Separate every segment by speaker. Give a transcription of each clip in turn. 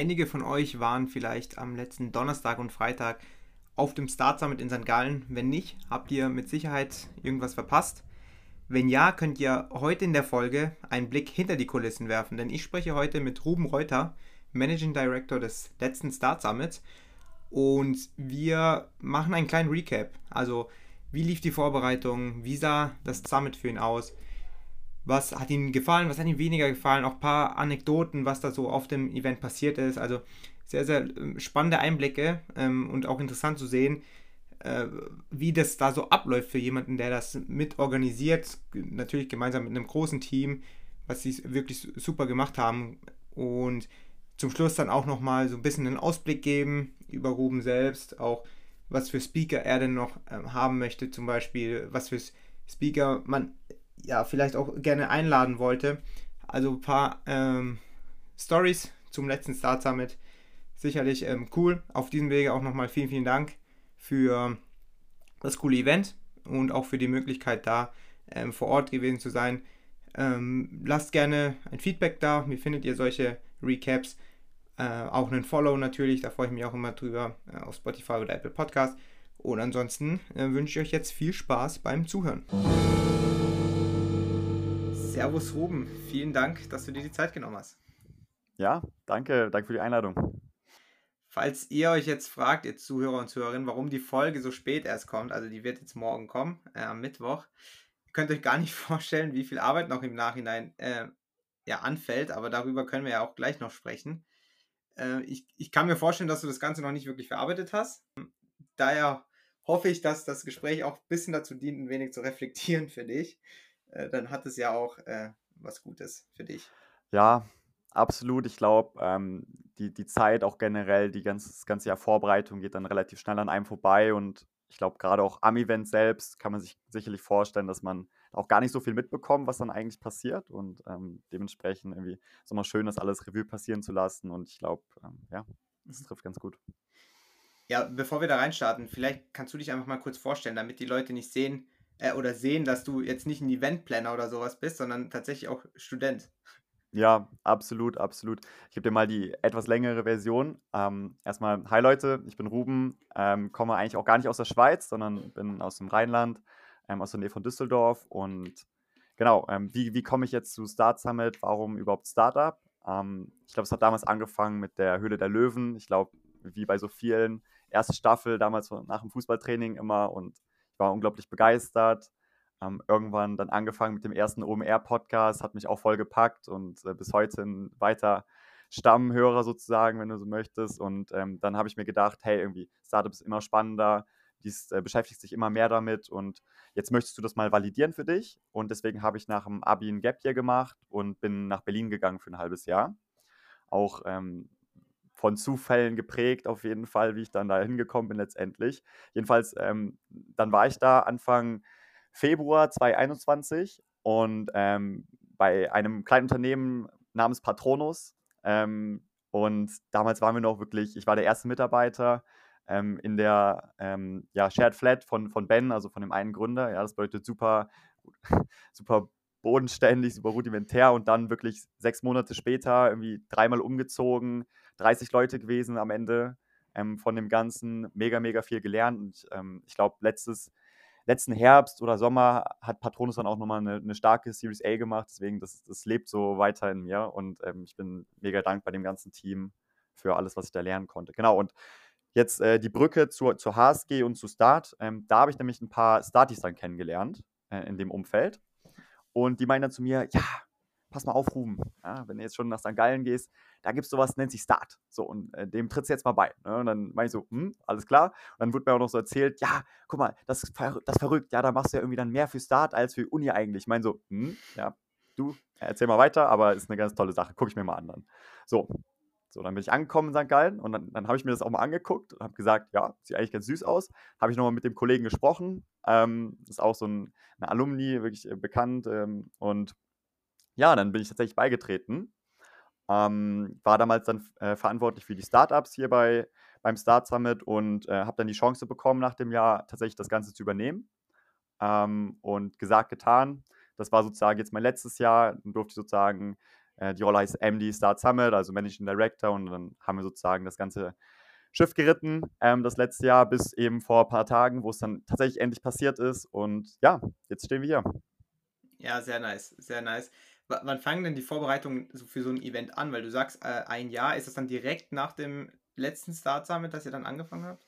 Speaker 1: Einige von euch waren vielleicht am letzten Donnerstag und Freitag auf dem Start Summit in St. Gallen. Wenn nicht, habt ihr mit Sicherheit irgendwas verpasst. Wenn ja, könnt ihr heute in der Folge einen Blick hinter die Kulissen werfen, denn ich spreche heute mit Ruben Reuter, Managing Director des letzten Start Summits und wir machen einen kleinen Recap. Also, wie lief die Vorbereitung? Wie sah das Summit für ihn aus? Was hat ihm gefallen? Was hat ihm weniger gefallen? Auch ein paar Anekdoten, was da so auf dem Event passiert ist. Also, sehr, sehr ähm, spannende Einblicke ähm, und auch interessant zu sehen, äh, wie das da so abläuft für jemanden, der das mitorganisiert. Natürlich gemeinsam mit einem großen Team, was sie wirklich super gemacht haben. Und zum Schluss dann auch nochmal so ein bisschen einen Ausblick geben über Ruben selbst, auch was für Speaker er denn noch ähm, haben möchte, zum Beispiel, was für Speaker man ja vielleicht auch gerne einladen wollte. Also ein paar ähm, Stories zum letzten Start Summit. Sicherlich ähm, cool. Auf diesem Wege auch nochmal vielen, vielen Dank für das coole Event und auch für die Möglichkeit, da ähm, vor Ort gewesen zu sein. Ähm, lasst gerne ein Feedback da. Wie findet ihr solche Recaps? Äh, auch einen Follow natürlich, da freue ich mich auch immer drüber äh, auf Spotify oder Apple Podcast. Und ansonsten äh, wünsche ich euch jetzt viel Spaß beim Zuhören. Servus Ruben, vielen Dank, dass du dir die Zeit genommen hast.
Speaker 2: Ja, danke, danke für die Einladung.
Speaker 1: Falls ihr euch jetzt fragt, ihr Zuhörer und Zuhörerinnen, warum die Folge so spät erst kommt, also die wird jetzt morgen kommen, äh, am Mittwoch, ihr könnt euch gar nicht vorstellen, wie viel Arbeit noch im Nachhinein äh, ja, anfällt, aber darüber können wir ja auch gleich noch sprechen. Äh, ich, ich kann mir vorstellen, dass du das Ganze noch nicht wirklich verarbeitet hast. Daher hoffe ich, dass das Gespräch auch ein bisschen dazu dient, ein wenig zu reflektieren für dich. Äh, dann hat es ja auch äh, was Gutes für dich.
Speaker 2: Ja, absolut. Ich glaube, ähm, die, die Zeit auch generell, die ganze, das ganze Jahr Vorbereitung geht dann relativ schnell an einem vorbei und ich glaube, gerade auch am Event selbst kann man sich sicherlich vorstellen, dass man auch gar nicht so viel mitbekommt, was dann eigentlich passiert. Und ähm, dementsprechend irgendwie ist es immer schön, das alles Revue passieren zu lassen. Und ich glaube, ähm, ja, das mhm. trifft ganz gut.
Speaker 1: Ja, bevor wir da reinstarten, vielleicht kannst du dich einfach mal kurz vorstellen, damit die Leute nicht sehen äh, oder sehen, dass du jetzt nicht ein Eventplanner oder sowas bist, sondern tatsächlich auch Student.
Speaker 2: Ja, absolut, absolut. Ich gebe dir mal die etwas längere Version. Ähm, erstmal, hi Leute, ich bin Ruben, ähm, komme eigentlich auch gar nicht aus der Schweiz, sondern bin aus dem Rheinland, ähm, aus der Nähe von Düsseldorf. Und genau, ähm, wie, wie komme ich jetzt zu Start Summit? Warum überhaupt Startup? Ähm, ich glaube, es hat damals angefangen mit der Höhle der Löwen. Ich glaube, wie bei so vielen, erste Staffel damals nach dem Fußballtraining immer und war unglaublich begeistert ähm, irgendwann dann angefangen mit dem ersten OMR-Podcast, hat mich auch voll gepackt und äh, bis heute ein weiter Stammhörer sozusagen, wenn du so möchtest. Und ähm, dann habe ich mir gedacht, hey, irgendwie Startup ist immer spannender, dies äh, beschäftigt sich immer mehr damit und jetzt möchtest du das mal validieren für dich. Und deswegen habe ich nach dem Abi ein Gap Year gemacht und bin nach Berlin gegangen für ein halbes Jahr. Auch ähm, von Zufällen geprägt, auf jeden Fall, wie ich dann da hingekommen bin letztendlich. Jedenfalls, ähm, dann war ich da Anfang Februar 2021 und ähm, bei einem kleinen Unternehmen namens Patronus. Ähm, und damals waren wir noch wirklich, ich war der erste Mitarbeiter ähm, in der ähm, ja, Shared Flat von, von Ben, also von dem einen Gründer. Ja, das bedeutet super, super bodenständig, super rudimentär und dann wirklich sechs Monate später irgendwie dreimal umgezogen, 30 Leute gewesen am Ende ähm, von dem Ganzen, mega, mega viel gelernt und ähm, ich glaube, letztes letzten Herbst oder Sommer hat Patronus dann auch nochmal eine, eine starke Series A gemacht. Deswegen, das, das lebt so weiter in mir und ähm, ich bin mega dankbar dem ganzen Team für alles, was ich da lernen konnte. Genau, und jetzt äh, die Brücke zur, zur HSG und zu Start. Ähm, da habe ich nämlich ein paar Starties dann kennengelernt äh, in dem Umfeld. Und die meinen dann zu mir, ja, pass mal auf, Ruben, ja, wenn du jetzt schon nach St. Gallen gehst, da gibt es sowas, nennt sich Start. So, und äh, dem trittst du jetzt mal bei. Ne? Und dann meine ich so, hm, alles klar. Und dann wird mir auch noch so erzählt, ja, guck mal, das ist das verrückt, ja, da machst du ja irgendwie dann mehr für Start als für Uni eigentlich. Ich meine so, hm, ja, du, erzähl mal weiter, aber ist eine ganz tolle Sache, gucke ich mir mal an dann. So, so, dann bin ich angekommen in St. Gallen und dann, dann habe ich mir das auch mal angeguckt und habe gesagt, ja, sieht eigentlich ganz süß aus. Habe ich nochmal mit dem Kollegen gesprochen. Ähm, ist auch so ein, eine Alumni, wirklich äh, bekannt. Ähm, und ja, dann bin ich tatsächlich beigetreten. Ähm, war damals dann äh, verantwortlich für die Startups hier bei, beim Start Summit und äh, habe dann die Chance bekommen, nach dem Jahr tatsächlich das Ganze zu übernehmen. Ähm, und gesagt, getan. Das war sozusagen jetzt mein letztes Jahr. Dann durfte ich sozusagen Äh, die Rolle heißt MD Start Summit, also Managing Director. Und dann haben wir sozusagen das ganze Schiff geritten, ähm, das letzte Jahr, bis eben vor ein paar Tagen, wo es dann tatsächlich endlich passiert ist. Und ja, jetzt stehen wir hier.
Speaker 1: Ja, sehr nice, sehr nice. Wann fangen denn die Vorbereitungen für so ein Event an? Weil du sagst, äh, ein Jahr, ist das dann direkt nach dem letzten Start Summit, dass ihr dann angefangen habt?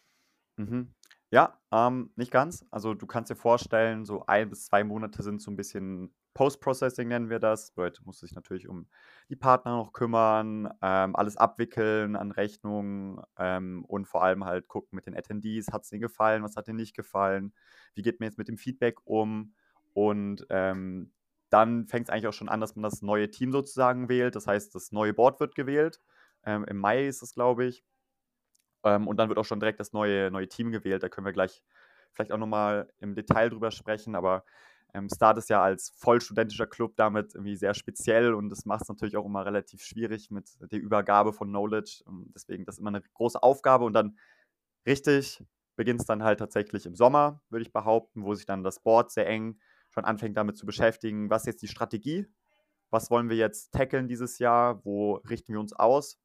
Speaker 2: Mhm. Ja, ähm, nicht ganz. Also du kannst dir vorstellen, so ein bis zwei Monate sind so ein bisschen Post-Processing nennen wir das. Bedeutet, musst sich natürlich um die Partner noch kümmern, ähm, alles abwickeln an Rechnungen ähm, und vor allem halt gucken mit den Attendees, hat es denen gefallen, was hat denen nicht gefallen, wie geht man jetzt mit dem Feedback um und ähm, dann fängt es eigentlich auch schon an, dass man das neue Team sozusagen wählt. Das heißt, das neue Board wird gewählt. Ähm, Im Mai ist es, glaube ich. Ähm, und dann wird auch schon direkt das neue, neue Team gewählt. Da können wir gleich vielleicht auch nochmal im Detail drüber sprechen. Aber ähm, Start ist ja als vollstudentischer Club damit irgendwie sehr speziell und das macht es natürlich auch immer relativ schwierig mit der Übergabe von Knowledge. Ähm, deswegen das ist immer eine große Aufgabe und dann richtig beginnt es dann halt tatsächlich im Sommer, würde ich behaupten, wo sich dann das Board sehr eng schon anfängt damit zu beschäftigen, was ist jetzt die Strategie, was wollen wir jetzt tackeln dieses Jahr, wo richten wir uns aus?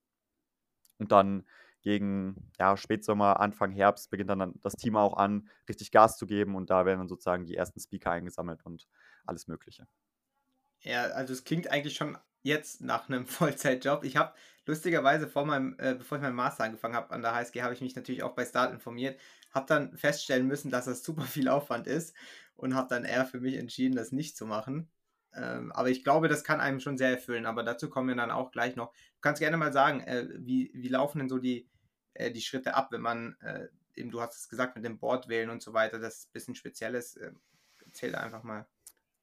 Speaker 2: Und dann gegen ja, Spätsommer, Anfang Herbst beginnt dann das Team auch an, richtig Gas zu geben. Und da werden dann sozusagen die ersten Speaker eingesammelt und alles Mögliche.
Speaker 1: Ja, also es klingt eigentlich schon jetzt nach einem Vollzeitjob. Ich habe lustigerweise vor meinem, äh, bevor ich meinen Master angefangen habe an der HSG, habe ich mich natürlich auch bei Start informiert, habe dann feststellen müssen, dass das super viel Aufwand ist und habe dann eher für mich entschieden, das nicht zu machen. Ähm, aber ich glaube, das kann einem schon sehr erfüllen. Aber dazu kommen wir dann auch gleich noch. Du kannst gerne mal sagen, äh, wie, wie laufen denn so die, äh, die Schritte ab, wenn man, äh, eben du hast es gesagt, mit dem Board wählen und so weiter, das ist ein bisschen spezielles. Äh, erzähl einfach mal.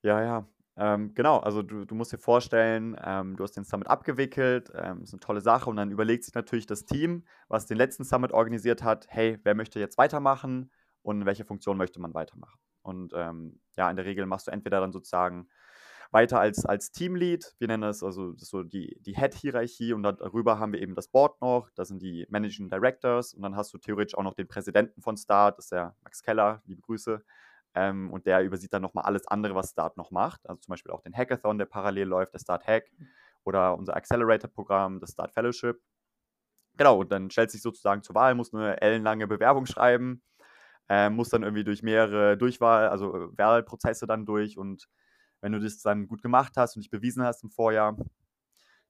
Speaker 2: Ja, ja. Ähm, genau, also du, du musst dir vorstellen, ähm, du hast den Summit abgewickelt, ähm, ist eine tolle Sache und dann überlegt sich natürlich das Team, was den letzten Summit organisiert hat, hey, wer möchte jetzt weitermachen und welche Funktion möchte man weitermachen? Und ähm, ja, in der Regel machst du entweder dann sozusagen weiter als, als Teamlead. Wir nennen das also das so die, die Head-Hierarchie und darüber haben wir eben das Board noch. Das sind die Managing Directors und dann hast du theoretisch auch noch den Präsidenten von Start, das ist der Max Keller, liebe Grüße. Ähm, und der übersieht dann nochmal alles andere, was Start noch macht. Also zum Beispiel auch den Hackathon, der parallel läuft, der Start Hack oder unser Accelerator-Programm, das Start Fellowship. Genau, und dann stellt sich sozusagen zur Wahl, muss eine ellenlange Bewerbung schreiben, äh, muss dann irgendwie durch mehrere Durchwahl, also äh, Wahlprozesse dann durch und wenn du das dann gut gemacht hast und dich bewiesen hast im Vorjahr,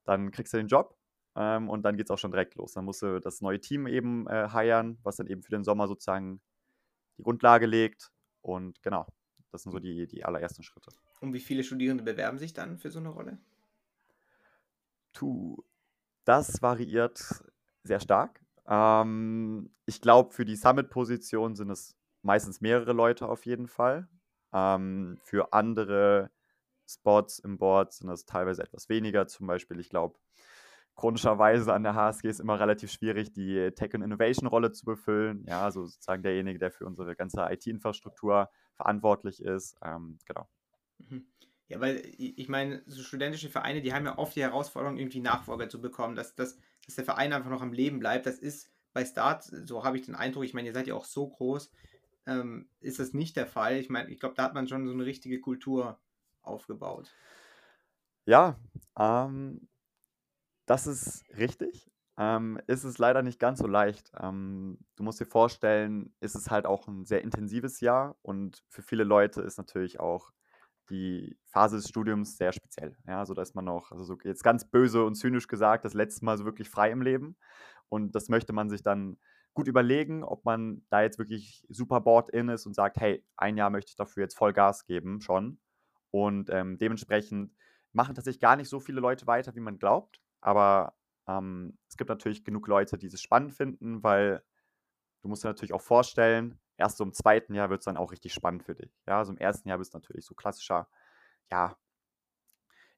Speaker 2: dann kriegst du den Job ähm, und dann geht es auch schon direkt los. Dann musst du das neue Team eben äh, hiren, was dann eben für den Sommer sozusagen die Grundlage legt. Und genau, das sind so die, die allerersten Schritte.
Speaker 1: Und wie viele Studierende bewerben sich dann für so eine Rolle?
Speaker 2: Tu, das variiert sehr stark. Ähm, ich glaube, für die Summit-Position sind es meistens mehrere Leute auf jeden Fall. Ähm, für andere Spots im Board sind das teilweise etwas weniger. Zum Beispiel, ich glaube, chronischerweise an der HSG ist immer relativ schwierig, die Tech- und Innovation-Rolle zu befüllen. Ja, also sozusagen derjenige, der für unsere ganze IT-Infrastruktur verantwortlich ist. Ähm, genau.
Speaker 1: Mhm. Ja, weil ich meine, so studentische Vereine, die haben ja oft die Herausforderung, irgendwie Nachfolger zu bekommen, dass, dass, dass der Verein einfach noch am Leben bleibt. Das ist bei Start, so habe ich den Eindruck, ich meine, ihr seid ja auch so groß, ähm, ist das nicht der Fall. Ich meine, ich glaube, da hat man schon so eine richtige Kultur aufgebaut.
Speaker 2: Ja, ähm, das ist richtig. Ähm, ist es leider nicht ganz so leicht. Ähm, du musst dir vorstellen, ist es halt auch ein sehr intensives Jahr und für viele Leute ist natürlich auch die Phase des Studiums sehr speziell. Ja, so dass man noch, also so jetzt ganz böse und zynisch gesagt, das letzte Mal so wirklich frei im Leben. Und das möchte man sich dann gut überlegen, ob man da jetzt wirklich super bored in ist und sagt, hey, ein Jahr möchte ich dafür jetzt voll Gas geben, schon. Und ähm, dementsprechend machen tatsächlich gar nicht so viele Leute weiter, wie man glaubt. Aber ähm, es gibt natürlich genug Leute, die es spannend finden, weil du musst dir natürlich auch vorstellen, erst so im zweiten Jahr wird es dann auch richtig spannend für dich. Ja, also im ersten Jahr bist du natürlich so klassischer, ja,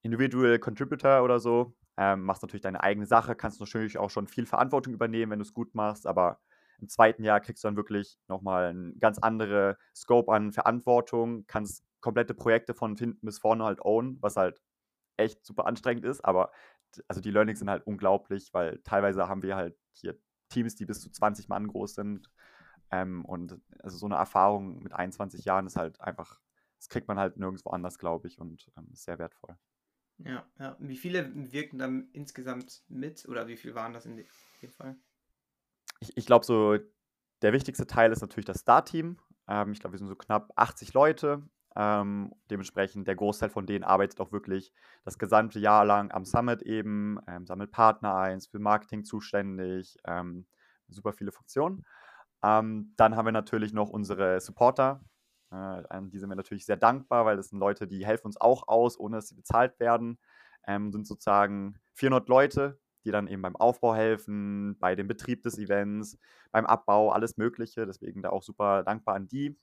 Speaker 2: Individual Contributor oder so. Ähm, machst natürlich deine eigene Sache, kannst natürlich auch schon viel Verantwortung übernehmen, wenn du es gut machst, aber im zweiten Jahr kriegst du dann wirklich nochmal einen ganz andere Scope an Verantwortung, kannst komplette Projekte von hinten bis vorne halt own, was halt echt super anstrengend ist, aber also die Learnings sind halt unglaublich, weil teilweise haben wir halt hier Teams, die bis zu 20 Mann groß sind ähm, und also so eine Erfahrung mit 21 Jahren ist halt einfach, das kriegt man halt nirgendwo anders, glaube ich, und ähm, ist sehr wertvoll.
Speaker 1: Ja, ja. Wie viele wirken dann insgesamt mit oder wie viel waren das in dem Fall?
Speaker 2: Ich, ich glaube, so der wichtigste Teil ist natürlich das Start-Team. Ähm, ich glaube, wir sind so knapp 80 Leute. Ähm, dementsprechend der Großteil von denen arbeitet auch wirklich das gesamte Jahr lang am Summit eben, ähm, sammelt Partner ein, ist für Marketing zuständig, ähm, super viele Funktionen. Ähm, dann haben wir natürlich noch unsere Supporter. Äh, an die sind wir natürlich sehr dankbar, weil das sind Leute, die helfen uns auch aus, ohne dass sie bezahlt werden. Ähm, sind sozusagen 400 Leute, die dann eben beim Aufbau helfen, bei dem Betrieb des Events, beim Abbau, alles Mögliche. Deswegen da auch super dankbar an die.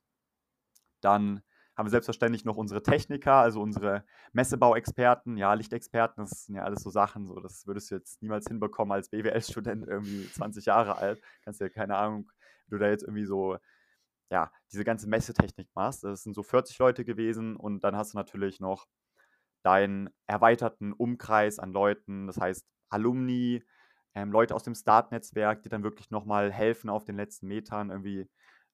Speaker 2: Dann haben wir selbstverständlich noch unsere Techniker, also unsere Messebauexperten, ja, Lichtexperten, das sind ja alles so Sachen, so, das würdest du jetzt niemals hinbekommen als BWL-Student, irgendwie 20 Jahre alt. Kannst ja keine Ahnung, wie du da jetzt irgendwie so, ja, diese ganze Messetechnik machst. Das sind so 40 Leute gewesen und dann hast du natürlich noch deinen erweiterten Umkreis an Leuten, das heißt Alumni, ähm, Leute aus dem Start-Netzwerk, die dann wirklich nochmal helfen auf den letzten Metern, irgendwie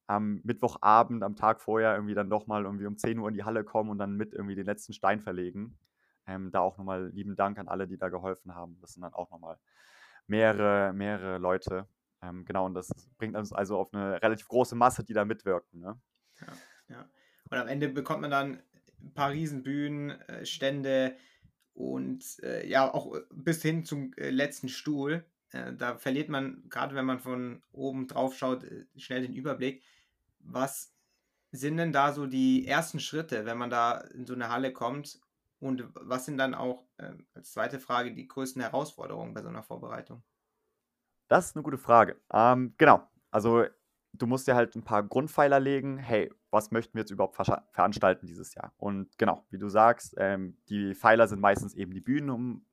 Speaker 2: am Mittwochabend, am Tag vorher irgendwie dann doch mal irgendwie um 10 Uhr in die Halle kommen und dann mit irgendwie den letzten Stein verlegen. Ähm, da auch nochmal lieben Dank an alle, die da geholfen haben. Das sind dann auch nochmal mehrere, mehrere Leute. Ähm, genau, und das bringt uns also auf eine relativ große Masse, die da mitwirken. Ne?
Speaker 1: Ja, ja. Und am Ende bekommt man dann ein paar Riesenbühnen, äh, Stände und äh, ja, auch äh, bis hin zum äh, letzten Stuhl. Äh, da verliert man, gerade wenn man von oben drauf schaut, äh, schnell den Überblick. Was sind denn da so die ersten Schritte, wenn man da in so eine Halle kommt? Und was sind dann auch äh, als zweite Frage die größten Herausforderungen bei so einer Vorbereitung?
Speaker 2: Das ist eine gute Frage. Ähm, genau. Also du musst dir halt ein paar Grundpfeiler legen. Hey, was möchten wir jetzt überhaupt ver veranstalten dieses Jahr? Und genau, wie du sagst, ähm, die Pfeiler sind meistens eben die Bühnen, um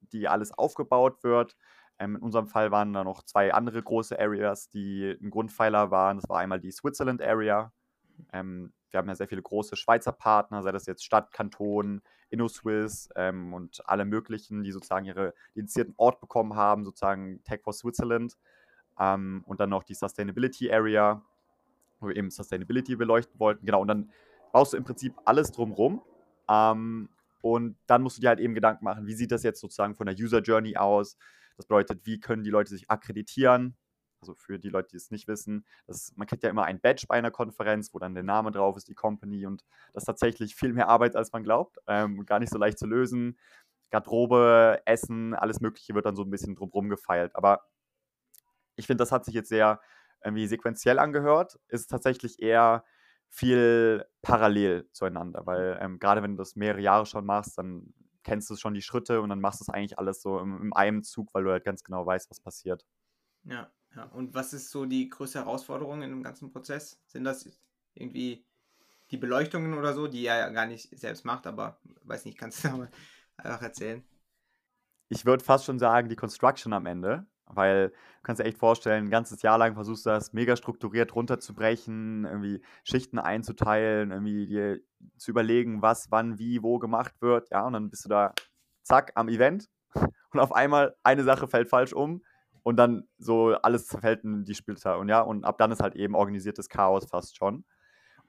Speaker 2: die alles aufgebaut wird. Ähm, in unserem Fall waren da noch zwei andere große Areas, die ein Grundpfeiler waren. Das war einmal die Switzerland Area. Ähm, wir haben ja sehr viele große Schweizer Partner, sei das jetzt Stadt, Kanton, InnoSwiss ähm, und alle möglichen, die sozusagen ihre dedizierten Ort bekommen haben, sozusagen Tech for Switzerland. Ähm, und dann noch die Sustainability Area, wo wir eben Sustainability beleuchten wollten. Genau, und dann baust du im Prinzip alles drumrum. Ähm, und dann musst du dir halt eben Gedanken machen, wie sieht das jetzt sozusagen von der User Journey aus? Das bedeutet, wie können die Leute sich akkreditieren? Also für die Leute, die es nicht wissen, das, man kriegt ja immer ein Badge bei einer Konferenz, wo dann der Name drauf ist, die Company und das ist tatsächlich viel mehr Arbeit, als man glaubt. Ähm, gar nicht so leicht zu lösen. Garderobe, Essen, alles Mögliche wird dann so ein bisschen drumherum gefeilt. Aber ich finde, das hat sich jetzt sehr irgendwie sequenziell angehört. Ist tatsächlich eher viel parallel zueinander, weil ähm, gerade wenn du das mehrere Jahre schon machst, dann kennst du schon die Schritte und dann machst du es eigentlich alles so im, im einem Zug, weil du halt ganz genau weißt, was passiert.
Speaker 1: Ja, ja. Und was ist so die größte Herausforderung in dem ganzen Prozess? Sind das irgendwie die Beleuchtungen oder so, die er ja gar nicht selbst macht, aber weiß nicht, kannst du da mal einfach erzählen?
Speaker 2: Ich würde fast schon sagen, die Construction am Ende, weil du kannst dir echt vorstellen, ein ganzes Jahr lang versuchst du das mega strukturiert runterzubrechen, irgendwie Schichten einzuteilen, irgendwie dir zu überlegen, was, wann, wie, wo gemacht wird. Ja, und dann bist du da, zack, am Event und auf einmal eine Sache fällt falsch um und dann so alles zerfällt in die Splitter. Und ja, und ab dann ist halt eben organisiertes Chaos fast schon.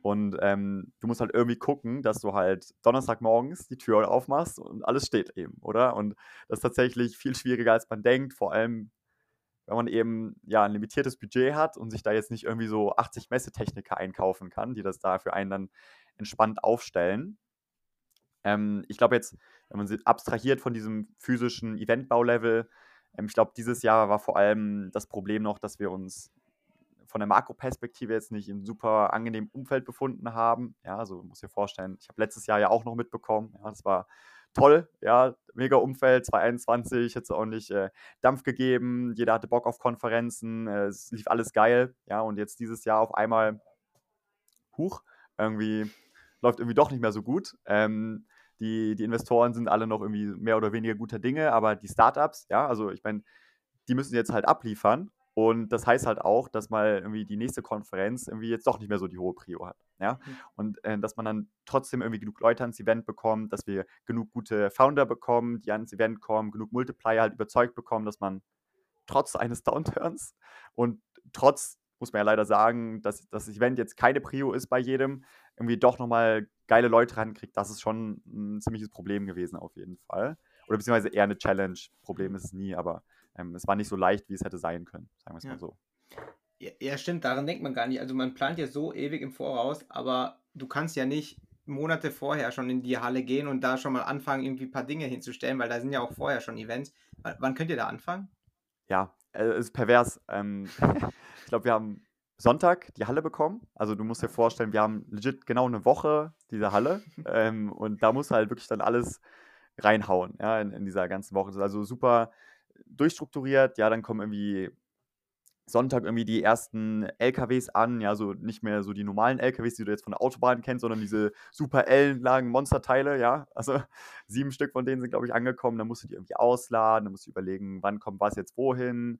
Speaker 2: Und ähm, du musst halt irgendwie gucken, dass du halt Donnerstagmorgens die Tür aufmachst und alles steht eben, oder? Und das ist tatsächlich viel schwieriger, als man denkt. Vor allem, wenn man eben ja ein limitiertes Budget hat und sich da jetzt nicht irgendwie so 80 Messetechniker einkaufen kann, die das da für einen dann entspannt aufstellen. Ähm, ich glaube jetzt, wenn man sich abstrahiert von diesem physischen Eventbaulevel, ähm, ich glaube, dieses Jahr war vor allem das Problem noch, dass wir uns von der Makroperspektive jetzt nicht in super angenehmem Umfeld befunden haben. Ja, also muss dir vorstellen, ich habe letztes Jahr ja auch noch mitbekommen, ja, das war toll, ja, mega Umfeld, 2021, hat es auch nicht äh, Dampf gegeben, jeder hatte Bock auf Konferenzen, äh, es lief alles geil, ja, und jetzt dieses Jahr auf einmal, huch, irgendwie läuft irgendwie doch nicht mehr so gut. Ähm, die, die Investoren sind alle noch irgendwie mehr oder weniger guter Dinge, aber die Startups, ja, also ich meine, die müssen jetzt halt abliefern und das heißt halt auch, dass mal irgendwie die nächste Konferenz irgendwie jetzt doch nicht mehr so die hohe Prio hat. Ja? Mhm. Und äh, dass man dann trotzdem irgendwie genug Leute ans Event bekommt, dass wir genug gute Founder bekommen, die ans Event kommen, genug Multiplier halt überzeugt bekommen, dass man trotz eines Downturns und trotz muss man ja leider sagen, dass, dass das Event jetzt keine Prio ist bei jedem, irgendwie doch nochmal geile Leute rankriegt, das ist schon ein ziemliches Problem gewesen auf jeden Fall. Oder beziehungsweise eher eine Challenge. Problem ist es nie, aber ähm, es war nicht so leicht, wie es hätte sein können, sagen wir es ja. mal so.
Speaker 1: Ja, stimmt, daran denkt man gar nicht. Also man plant ja so ewig im Voraus, aber du kannst ja nicht Monate vorher schon in die Halle gehen und da schon mal anfangen, irgendwie ein paar Dinge hinzustellen, weil da sind ja auch vorher schon Events. W wann könnt ihr da anfangen?
Speaker 2: Ja, äh, es ist pervers. Ähm, ich glaube, wir haben Sonntag die Halle bekommen. Also du musst dir vorstellen, wir haben legit genau eine Woche diese Halle ähm, und da musst du halt wirklich dann alles reinhauen, ja, in, in dieser ganzen Woche. Das ist also super durchstrukturiert. Ja, dann kommen irgendwie Sonntag irgendwie die ersten LKWs an, ja, so nicht mehr so die normalen LKWs, die du jetzt von der Autobahn kennst, sondern diese super ellenlagen Monsterteile, ja. Also sieben Stück von denen sind, glaube ich, angekommen. Dann musst du die irgendwie ausladen, dann musst du überlegen, wann kommt was jetzt wohin.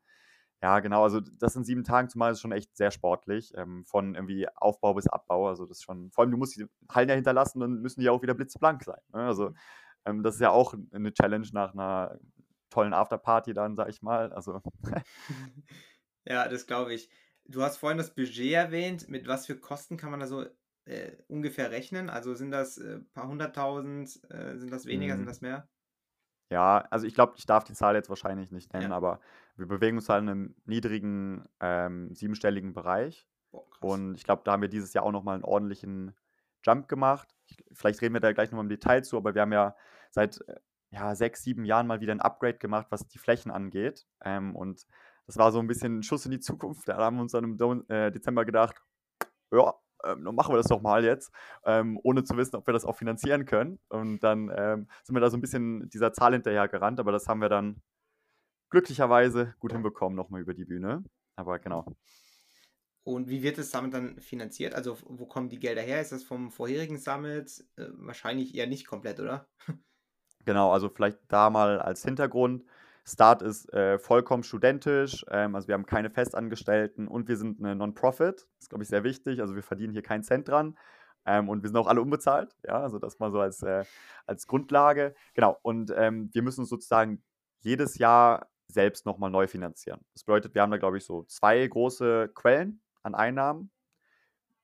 Speaker 2: Ja, genau, also das in sieben Tagen zumal ist schon echt sehr sportlich, ähm, von irgendwie Aufbau bis Abbau. Also das ist schon, vor allem du musst die Hallen ja hinterlassen, dann müssen die auch wieder blitzblank sein. Ne? Also ähm, das ist ja auch eine Challenge nach einer tollen Afterparty dann, sag ich mal. Also
Speaker 1: Ja, das glaube ich. Du hast vorhin das Budget erwähnt. Mit was für Kosten kann man da so äh, ungefähr rechnen? Also sind das ein äh, paar hunderttausend, äh, sind das weniger, sind mhm. das mehr?
Speaker 2: Ja, also ich glaube, ich darf die Zahl jetzt wahrscheinlich nicht nennen, ja. aber wir bewegen uns halt in einem niedrigen, ähm, siebenstelligen Bereich. Boah, und ich glaube, da haben wir dieses Jahr auch nochmal einen ordentlichen Jump gemacht. Ich, vielleicht reden wir da gleich nochmal im Detail zu, aber wir haben ja seit äh, ja, sechs, sieben Jahren mal wieder ein Upgrade gemacht, was die Flächen angeht. Ähm, und das war so ein bisschen ein Schuss in die Zukunft. Da haben wir uns dann im äh, Dezember gedacht, ja, ähm, dann machen wir das doch mal jetzt, ähm, ohne zu wissen, ob wir das auch finanzieren können. Und dann ähm, sind wir da so ein bisschen dieser Zahl hinterher gerannt, aber das haben wir dann glücklicherweise gut hinbekommen, nochmal über die Bühne. Aber genau.
Speaker 1: Und wie wird es damit dann finanziert? Also, wo kommen die Gelder her? Ist das vom vorherigen Summit? Äh, wahrscheinlich eher nicht komplett, oder?
Speaker 2: Genau, also vielleicht da mal als Hintergrund. Start ist äh, vollkommen studentisch, ähm, also wir haben keine Festangestellten und wir sind eine Non-Profit. Das ist, glaube ich, sehr wichtig. Also wir verdienen hier keinen Cent dran. Ähm, und wir sind auch alle unbezahlt, ja, also das mal so als, äh, als Grundlage. Genau, und ähm, wir müssen uns sozusagen jedes Jahr selbst nochmal neu finanzieren. Das bedeutet, wir haben da, glaube ich, so zwei große Quellen an Einnahmen.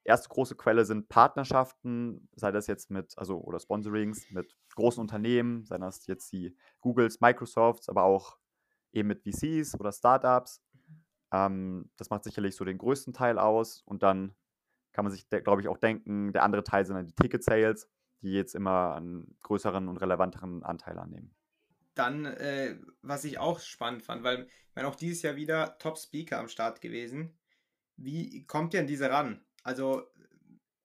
Speaker 2: Erste große Quelle sind Partnerschaften, sei das jetzt mit, also oder Sponsorings mit großen Unternehmen, sei das jetzt die Googles, Microsofts, aber auch eben mit VCs oder Startups. Ähm, das macht sicherlich so den größten Teil aus. Und dann kann man sich, glaube ich, auch denken, der andere Teil sind dann die Ticket-Sales, die jetzt immer einen größeren und relevanteren Anteil annehmen.
Speaker 1: Dann, äh, was ich auch spannend fand, weil ich meine, auch dieses Jahr wieder Top-Speaker am Start gewesen. Wie kommt ihr an diese ran? Also,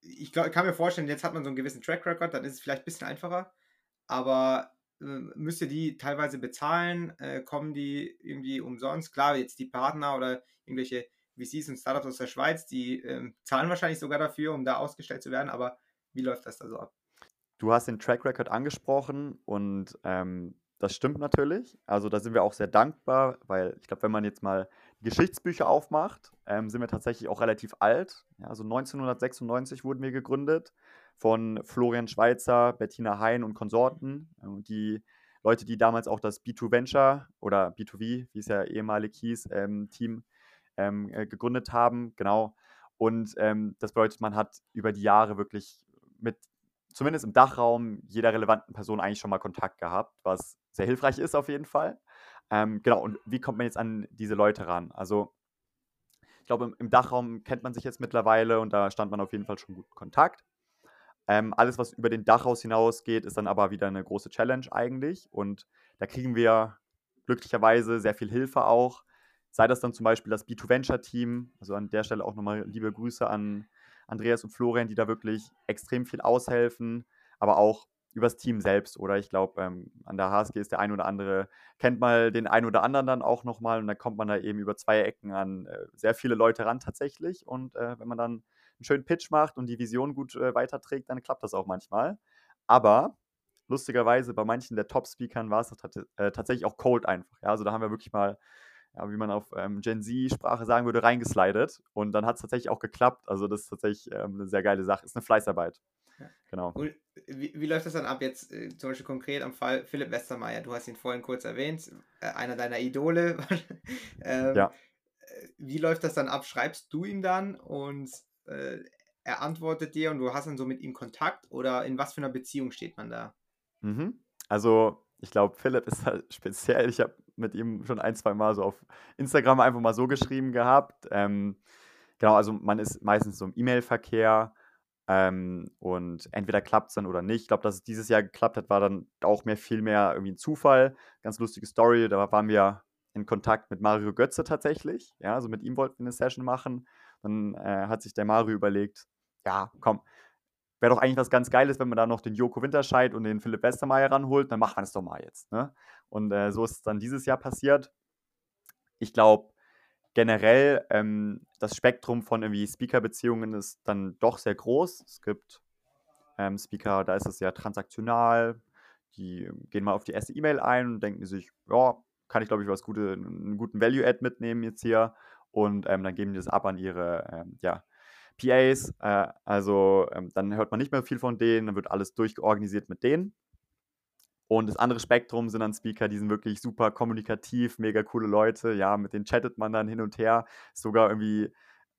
Speaker 1: ich, kann mir vorstellen, jetzt hat man so einen gewissen Track Record, dann ist es vielleicht ein bisschen einfacher. Aber äh, müsst die teilweise bezahlen? Äh, kommen die irgendwie umsonst? Klar, jetzt die Partner oder irgendwelche VCs und Startups aus der Schweiz, die äh, zahlen wahrscheinlich sogar dafür, um da ausgestellt zu werden. Aber wie läuft das da so ab?
Speaker 2: Du hast den Track Record angesprochen und ähm, das stimmt natürlich. Also da sind wir auch sehr dankbar, weil ich glaube, wenn man jetzt mal Geschichtsbücher aufmacht, ähm, sind wir tatsächlich auch relativ alt. Ja, also 1996 wurden wir gegründet von Florian Schweizer, Bettina Hein und Konsorten. Ähm, die Leute, die damals auch das B2 Venture oder B2V, wie es ja ehemalig hieß, ähm, Team ähm, äh, gegründet haben. Genau. Und ähm, das bedeutet, man hat über die Jahre wirklich mit zumindest im Dachraum jeder relevanten Person eigentlich schon mal Kontakt gehabt, was sehr hilfreich ist auf jeden Fall. Ähm, genau, und wie kommt man jetzt an diese Leute ran? Also, ich glaube, im, im, Dachraum kennt man sich jetzt mittlerweile und da stand man auf jeden Fall schon gut in Kontakt. Ähm, alles, was über den Dachhaus hinausgeht, ist dann aber wieder eine große Challenge eigentlich. Und da kriegen wir glücklicherweise sehr viel Hilfe auch. Sei das dann zum Beispiel das B2Venture-Team. Also an der Stelle auch nochmal liebe Grüße an Andreas und Florian, die da wirklich extrem viel aushelfen, aber auch übers Team selbst. Oder ich glaube, ähm, an der HSG ist der ein oder andere, kennt mal den einen oder anderen dann auch nochmal und dann kommt man da eben über zwei Ecken an äh, sehr viele Leute ran tatsächlich. Und äh, wenn man dann einen schönen Pitch macht und die Vision gut äh, weiterträgt, dann klappt das auch manchmal. Aber lustigerweise bei manchen der Top-Speakern war es äh, tatsächlich auch cold einfach. Ja, also da haben wir wirklich mal ja, wie man auf ähm, Gen Z-Sprache sagen würde, reingeslidet. Und dann hat es tatsächlich auch geklappt. Also das ist tatsächlich ähm, eine sehr geile Sache. Ist eine Fleißarbeit. Genau.
Speaker 1: Wie, wie, läuft das dann ab jetzt äh, zum Beispiel konkret am Fall Philipp Westermeier? Du hast ihn vorhin kurz erwähnt, äh, einer deiner Idole. ähm, ja. Äh, wie läuft das dann ab? Schreibst du ihm dann und äh, er antwortet dir und du hast dann so mit ihm Kontakt oder in was für einer Beziehung steht man da?
Speaker 2: Mhm. Also, ich glaube, Philipp ist halt speziell. Ich habe mit ihm schon ein, zwei Mal so auf Instagram einfach mal so geschrieben gehabt. Ähm, genau, also man ist meistens so im E-Mail-Verkehr ähm, und entweder klappt es dann oder nicht. Ich glaube, dass es dieses Jahr geklappt hat, war dann auch mehr viel mehr irgendwie ein Zufall. Ganz lustige Story. Da waren wir in Kontakt mit Mario Götze tatsächlich. Ja, also mit ihm wollten wir eine Session machen. Dann äh, hat sich der Mario überlegt, ja, komm, wäre doch eigentlich was ganz Geiles, wenn man da noch den Joko Winterscheid und den Philipp Westermeier ranholt, dann macht man es doch mal jetzt. Ne? Und äh, so ist es dann dieses Jahr passiert. Ich glaube, generell ähm, das Spektrum von irgendwie Speaker-Beziehungen ist dann doch sehr groß. Es gibt ähm, Speaker, da ist es sehr transaktional. Die gehen mal auf die erste E-Mail ein und denken sich, ja, kann ich, glaube ich, was gute, einen guten Value-Add mitnehmen jetzt hier. Und ähm, dann geben die das ab an ihre ähm, ja, PAs. Äh, also ähm, dann hört man nicht mehr viel von denen, dann wird alles durchorganisiert mit denen. Und das andere Spektrum sind dann Speaker, die sind wirklich super kommunikativ, mega coole Leute. Ja, mit denen chattet man dann hin und her, sogar irgendwie,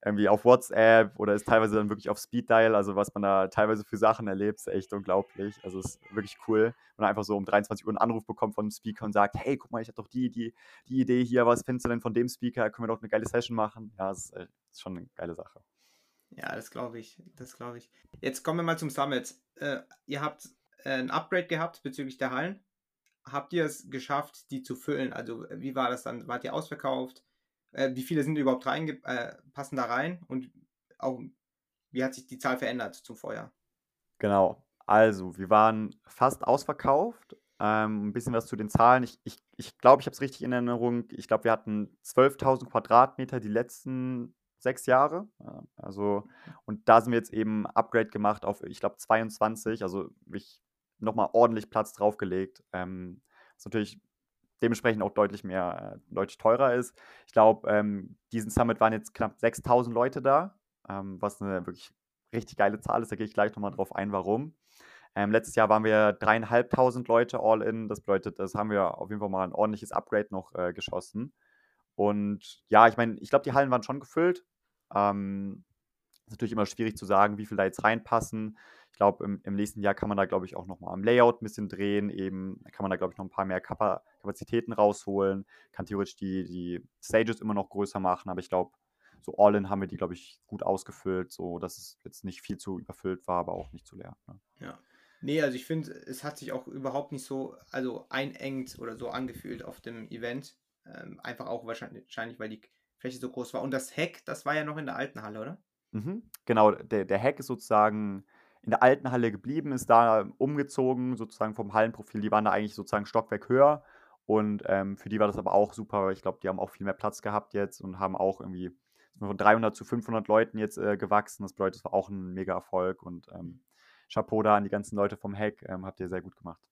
Speaker 2: irgendwie auf WhatsApp oder ist teilweise dann wirklich auf Speed Dial. Also, was man da teilweise für Sachen erlebt, ist echt unglaublich. Also, es ist wirklich cool. Man einfach so um 23 Uhr einen Anruf bekommt von einem Speaker und sagt: Hey, guck mal, ich hatte doch die, die, die Idee hier. Was findest du denn von dem Speaker? Können wir doch eine geile Session machen? Ja, das ist, äh, ist schon eine geile Sache.
Speaker 1: Ja, das glaube ich. Das glaube ich. Jetzt kommen wir mal zum Summit. Äh, ihr habt ein Upgrade gehabt bezüglich der Hallen. Habt ihr es geschafft, die zu füllen? Also, wie war das dann? Wart ihr ausverkauft? Äh, wie viele sind überhaupt rein, äh, passen da rein? Und auch, wie hat sich die Zahl verändert zum Vorjahr?
Speaker 2: Genau. Also, wir waren fast ausverkauft. Ähm, ein bisschen was zu den Zahlen. Ich glaube, ich, ich, glaub, ich habe es richtig in Erinnerung. Ich glaube, wir hatten 12.000 Quadratmeter die letzten sechs Jahre. Also, und da sind wir jetzt eben Upgrade gemacht auf, ich glaube, 22. Also ich nochmal ordentlich Platz draufgelegt. Ähm, was natürlich dementsprechend auch deutlich mehr, äh, deutlich teurer ist. Ich glaube, ähm, diesen Summit waren jetzt knapp 6000 Leute da, ähm, was eine wirklich richtig geile Zahl ist. Da gehe ich gleich nochmal drauf ein, warum. Ähm, letztes Jahr waren wir dreieinhalbtausend Leute all in. Das bedeutet, das haben wir auf jeden Fall mal ein ordentliches Upgrade noch äh, geschossen. Und ja, ich meine, ich glaube, die Hallen waren schon gefüllt. Ähm, ist natürlich immer schwierig zu sagen, wie viel da jetzt reinpassen. Ich glaube, im, im, nächsten Jahr kann man da, glaube ich, auch nochmal am Layout ein bisschen drehen. Eben kann man da, glaube ich, noch ein paar mehr Kapazitäten rausholen. Kann theoretisch die, die Stages immer noch größer machen. Aber ich glaube, so all-in haben wir die, glaube ich, gut ausgefüllt, so dass es jetzt nicht viel zu überfüllt war, aber auch nicht zu leer. Ne?
Speaker 1: Ja. Nee, also ich finde, es hat sich auch überhaupt nicht so, also einengt oder so angefühlt auf dem Event. Ähm, einfach auch wahrscheinlich, wahrscheinlich, weil die Fläche so groß war. Und das Heck, das war ja noch in der alten Halle, oder?
Speaker 2: Mhm. Genau, der, der Heck ist sozusagen in der alten Halle geblieben, ist da umgezogen, sozusagen vom Hallenprofil. Die waren da eigentlich sozusagen Stockwerk höher. Und ähm, für die war das aber auch super. Ich glaube, die haben auch viel mehr Platz gehabt jetzt und haben auch irgendwie von 300 zu 500 Leuten jetzt äh, gewachsen. Das bedeutet, es war auch ein mega Erfolg. Und ähm, Chapeau da an die ganzen Leute vom Heck. Ähm, habt ihr sehr gut gemacht.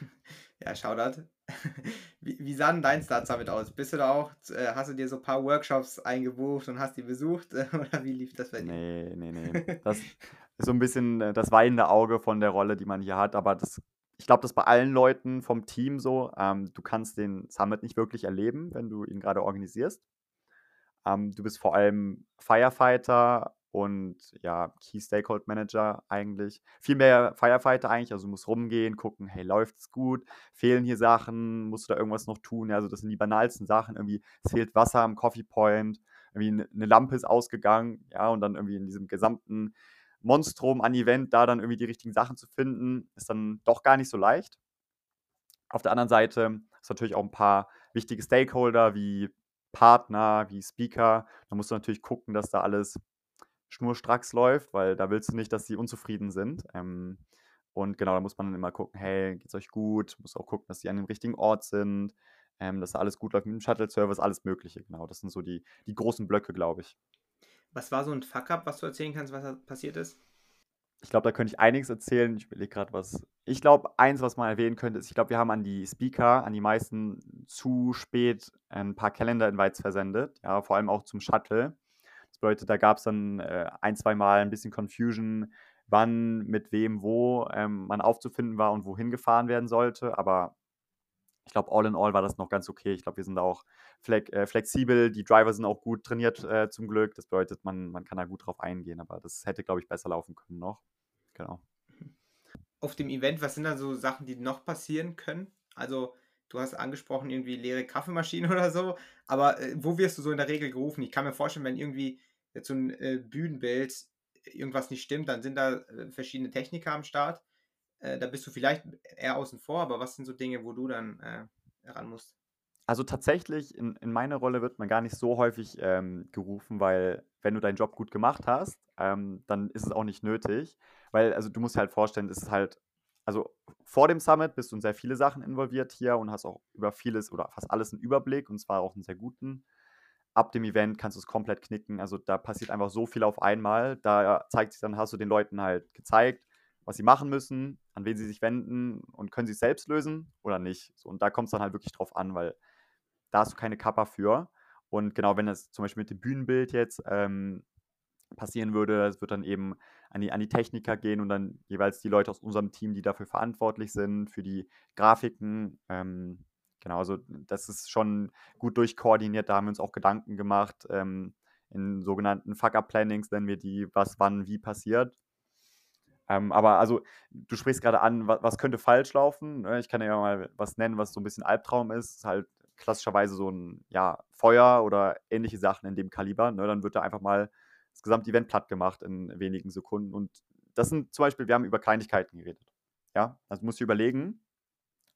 Speaker 1: Ja, Shoutout. Wie, wie sah denn dein Start Summit aus? Bist du da auch, äh, hast du dir so ein paar Workshops eingebucht und hast die besucht? Oder wie lief das bei dir?
Speaker 2: Nee, nee, nee. Das ist so ein bisschen äh, das weinende Auge von der Rolle, die man hier hat. Aber das, ich glaube, das bei allen Leuten vom Team so. Ähm, du kannst den Summit nicht wirklich erleben, wenn du ihn gerade organisierst. Ähm, du bist vor allem Firefighter und ja, Key Stakeholder Manager eigentlich. Viel mehr Firefighter eigentlich, also du musst rumgehen, gucken, hey, läuft's gut? Fehlen hier Sachen? Musst du da irgendwas noch tun? Ja, also das sind die banalsten Sachen. Irgendwie, es fehlt Wasser am Coffee Point, irgendwie eine Lampe ist ausgegangen, ja, und dann irgendwie in diesem gesamten Monstrum an Event da dann irgendwie die richtigen Sachen zu finden, ist dann doch gar nicht so leicht. Auf der anderen Seite ist natürlich auch ein paar wichtige Stakeholder wie Partner, wie Speaker. Da musst du natürlich gucken, dass da alles schnurstracks läuft, weil da willst du nicht, dass sie unzufrieden sind. Ähm, und genau, da muss man dann immer gucken, hey, geht's euch gut? Muss auch gucken, dass sie an dem richtigen Ort sind, ähm, dass da alles gut läuft mit dem Shuttle-Service, alles Mögliche. Genau, das sind so die, die großen Blöcke, glaube ich.
Speaker 1: Was war so ein Fuck-up, was du erzählen kannst, was da passiert ist?
Speaker 2: Ich glaube, da könnte ich einiges erzählen. Ich überlege gerade was. Ich glaube, eins, was man erwähnen könnte, ist, ich glaube, wir haben an die Speaker, an die meisten zu spät ein paar Calendar-Invites versendet. Ja, vor allem auch zum Shuttle. Das bedeutet, da gab es dann äh, ein, zwei Mal ein bisschen Confusion, wann, mit wem, wo ähm, man aufzufinden war und wohin gefahren werden sollte. Aber ich glaube, all in all war das noch ganz okay. Ich glaube, wir sind auch äh, flexibel. Die Driver sind auch gut trainiert äh, zum Glück. Das bedeutet, man, man kann da gut drauf eingehen. Aber das hätte, glaube ich, besser laufen können noch. Genau.
Speaker 1: Auf dem Event, was sind da so Sachen, die noch passieren können? Also, du hast angesprochen, irgendwie leere Kaffeemaschinen oder so. Aber äh, wo wirst du so in der Regel gerufen? Ich kann mir vorstellen, wenn irgendwie jetzt so ein äh, Bühnenbild irgendwas nicht stimmt, dann sind da äh, verschiedene Techniker am Start. Äh, da bist du vielleicht eher außen vor, aber was sind so Dinge, wo du dann äh, ran musst?
Speaker 2: Also tatsächlich, in, in meiner Rolle wird man gar nicht so häufig ähm, gerufen, weil wenn du deinen Job gut gemacht hast, ähm, dann ist es auch nicht nötig. Weil, also du musst dir halt vorstellen, es ist halt, also vor dem Summit bist du in sehr viele Sachen involviert hier und hast auch über vieles oder fast alles einen Überblick und zwar auch einen sehr guten. Ab dem Event kannst du es komplett knicken. Also da passiert einfach so viel auf einmal. Da zeigt sich dann, hast du den Leuten halt gezeigt, was sie machen müssen, an wen sie sich wenden und können sie es selbst lösen oder nicht. So, und da kommt es dann halt wirklich drauf an, weil da hast du keine Kappa für. Und genau, wenn das zum Beispiel mit dem Bühnenbild jetzt ähm, passieren würde, es wird dann eben an die, an die Techniker gehen und dann jeweils die Leute aus unserem Team, die dafür verantwortlich sind, für die Grafiken. Ähm, genau, also das ist schon gut durchkoordiniert, da haben wir uns auch Gedanken gemacht. Ähm, in sogenannten Fuck-Up-Plannings nennen wir die, was wann wie passiert. Ähm, aber also, du sprichst gerade an, was, was, könnte falsch laufen. Ne? Ich kann ja mal was nennen, was so ein bisschen Albtraum ist. Ist halt klassischerweise so ein ja, Feuer oder ähnliche Sachen in dem Kaliber. Ne? Dann wird da einfach mal das gesamte Event platt gemacht in wenigen Sekunden. Und das sind zum Beispiel, wir haben über Kleinigkeiten geredet. Ja, also musst du überlegen,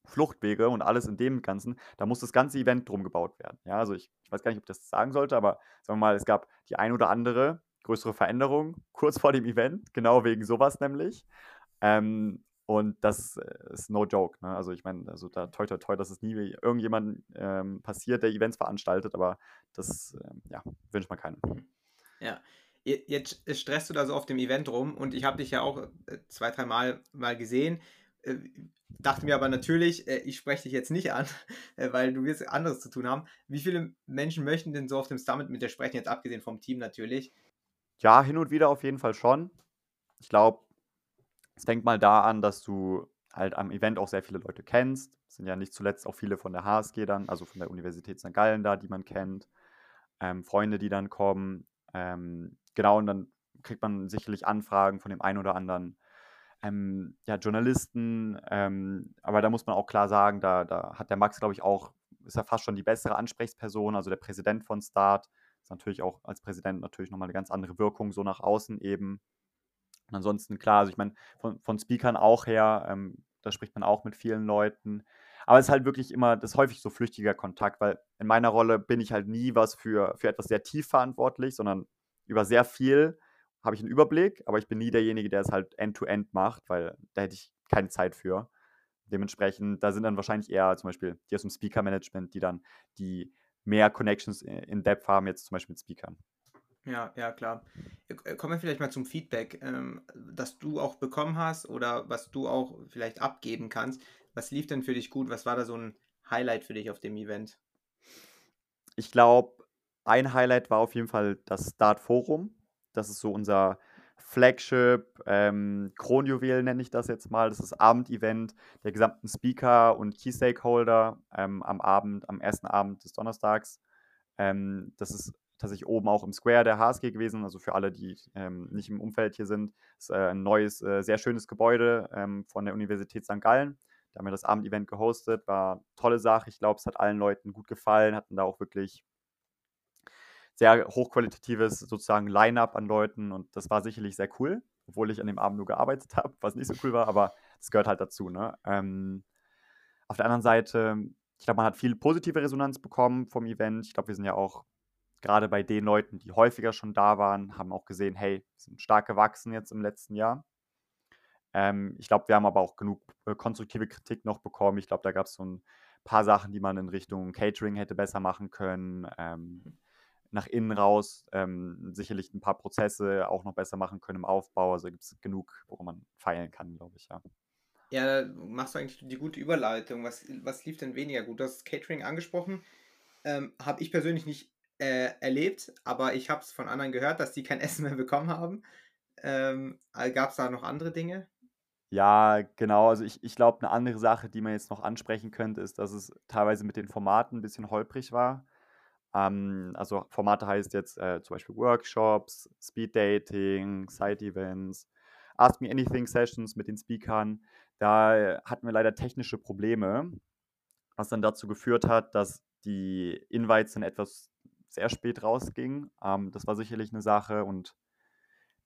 Speaker 2: Fluchtwege und alles in dem Ganzen, da muss das ganze Event drum gebaut werden. Ja, also ich, ich weiß gar nicht, ob ich das sagen sollte, aber sagen wir mal, es gab die ein oder andere größere Veränderung kurz vor dem Event, genau wegen sowas nämlich. Ähm, und das äh, ist no joke. Ne? Also ich meine, also da toi toi toi, dass es nie irgendjemand ähm, passiert, der Events veranstaltet, aber das ähm, ja, wünscht man keinen.
Speaker 1: Ja, jetzt stresst du da so auf dem Event rum und ich habe dich ja auch äh, zwei, drei Mal mal gesehen. Äh, dachte mir aber natürlich, ich spreche dich jetzt nicht an, weil du wirst anderes zu tun haben. Wie viele Menschen möchten denn so auf dem Summit mit dir sprechen, jetzt abgesehen vom Team natürlich?
Speaker 2: Ja, hin und wieder auf jeden Fall schon. Ich glaube, es fängt mal da an, dass du halt am Event auch sehr viele Leute kennst. Es sind ja nicht zuletzt auch viele von der HSG dann, also von der Universität St. Gallen da, die man kennt. Ähm, Freunde, die dann kommen. Ähm, genau, und dann kriegt man sicherlich Anfragen von dem einen oder anderen ähm, ja, Journalisten. Ähm, aber da muss man auch klar sagen, da, da hat der Max, glaube ich, auch, ist er fast schon die bessere Ansprechperson, also der Präsident von Start ist natürlich auch als Präsident natürlich nochmal eine ganz andere Wirkung, so nach außen eben. Und ansonsten, klar, also ich meine, von, von Speakern auch her, ähm, da spricht man auch mit vielen Leuten. Aber es ist halt wirklich immer, das ist häufig so flüchtiger Kontakt, weil in meiner Rolle bin ich halt nie was für, für etwas sehr tief verantwortlich, sondern über sehr viel habe ich einen Überblick, aber ich bin nie derjenige, der es halt end-to-end -end macht, weil da hätte ich keine Zeit für. Dementsprechend, da sind dann wahrscheinlich eher zum Beispiel die aus dem Speaker-Management, die dann die mehr Connections in Depth haben, jetzt zum Beispiel mit Speakern.
Speaker 1: Ja, ja, klar. Äh, kommen wir vielleicht mal zum Feedback, ähm, das du auch bekommen hast oder was du auch vielleicht abgeben kannst. Was lief denn für dich gut? Was war da so ein Highlight für dich auf dem Event?
Speaker 2: Ich glaube, ein Highlight war auf jeden Fall das Start Forum. Das ist so unser Flagship, ähm, Kronjuwel nenne ich das jetzt mal. Das ist das Abendevent der gesamten Speaker und Key Stakeholder ähm, am Abend, am ersten Abend des Donnerstags. Ähm, das ist tatsächlich oben auch im Square der HSG gewesen, also für alle, die ähm, nicht im Umfeld hier sind. Das ist äh, ein neues, äh, sehr schönes Gebäude ähm, von der Universität St. Gallen. Da haben wir das Abendevent gehostet, war tolle Sache. Ich glaube, es hat allen Leuten gut gefallen, hatten da auch wirklich sehr hochqualitatives sozusagen Line-up an Leuten und das war sicherlich sehr cool, obwohl ich an dem Abend nur gearbeitet habe, was nicht so cool war, aber es gehört halt dazu. Ne? Ähm, auf der anderen Seite, ich glaube, man hat viel positive Resonanz bekommen vom Event. Ich glaube, wir sind ja auch gerade bei den Leuten, die häufiger schon da waren, haben auch gesehen, hey, wir sind stark gewachsen jetzt im letzten Jahr. Ähm, ich glaube, wir haben aber auch genug äh, konstruktive Kritik noch bekommen. Ich glaube, da gab es so ein paar Sachen, die man in Richtung Catering hätte besser machen können. Ähm, mhm. Nach innen raus ähm, sicherlich ein paar Prozesse auch noch besser machen können im Aufbau. Also gibt es genug, worum man feilen kann, glaube ich, ja.
Speaker 1: Ja, machst du eigentlich die gute Überleitung. Was, was lief denn weniger gut? Du hast Catering angesprochen. Ähm, Habe ich persönlich nicht äh, erlebt, aber ich habe es von anderen gehört, dass die kein Essen mehr bekommen haben. Ähm, Gab es da noch andere Dinge?
Speaker 2: Ja, genau. Also ich, ich glaube, eine andere Sache, die man jetzt noch ansprechen könnte, ist, dass es teilweise mit den Formaten ein bisschen holprig war. Ähm, also Formate heißt jetzt äh, zum Beispiel Workshops, Speed Dating, Side-Events, Ask Me Anything Sessions mit den Speakern. Da äh, hatten wir leider technische Probleme, was dann dazu geführt hat, dass die Invites dann etwas sehr spät rausgingen. Ähm, das war sicherlich eine Sache und